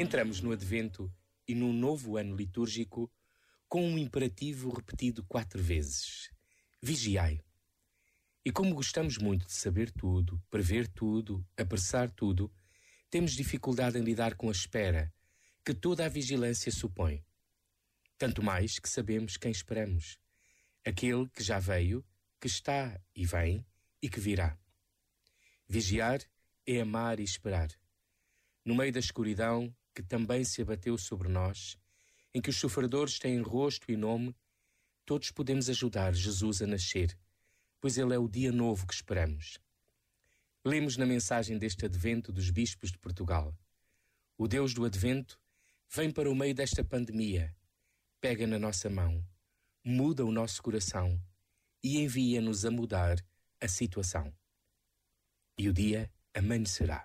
Entramos no Advento e num novo ano litúrgico com um imperativo repetido quatro vezes: Vigiai. E como gostamos muito de saber tudo, prever tudo, apressar tudo, temos dificuldade em lidar com a espera que toda a vigilância supõe. Tanto mais que sabemos quem esperamos: aquele que já veio, que está e vem e que virá. Vigiar é amar e esperar. No meio da escuridão, que também se abateu sobre nós, em que os sofredores têm rosto e nome, todos podemos ajudar Jesus a nascer, pois ele é o dia novo que esperamos. Lemos na mensagem deste advento dos bispos de Portugal. O Deus do advento vem para o meio desta pandemia, pega na nossa mão, muda o nosso coração e envia-nos a mudar a situação. E o dia amanhecerá.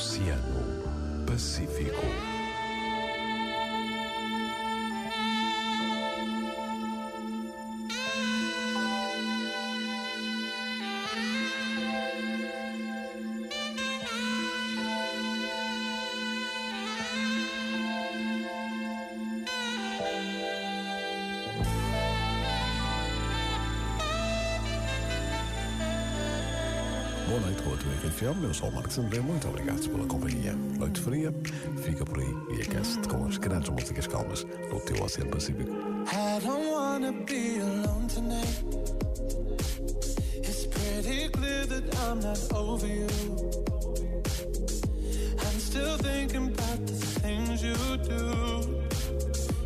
Oceano Pacífico. Boa noite com a tua RFM. Eu sou o Marcos André. Muito obrigado pela companhia. Noite fria, fica por aí e aquece-te com as grandes músicas calmas do teu Oceano Pacífico. I don't wanna be alone tonight. It's pretty clear that I'm not over you. I'm still thinking about the things you do.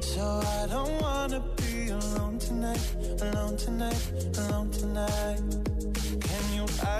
So I don't wanna be alone tonight, alone tonight, alone tonight.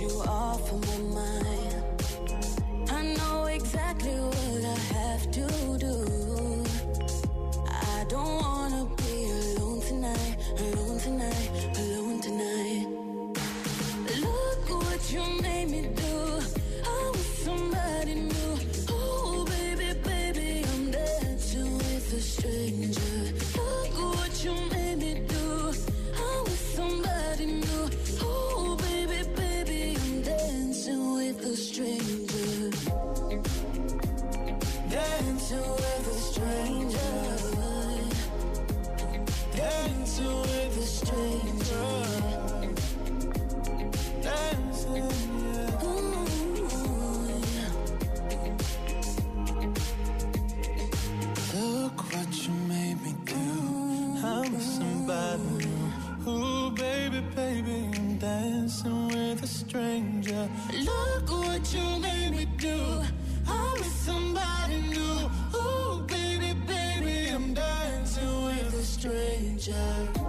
You off of my mind. Dance away. stranger. Look what you made me do. I'm with somebody new. Oh, baby, baby, I'm dancing with a stranger.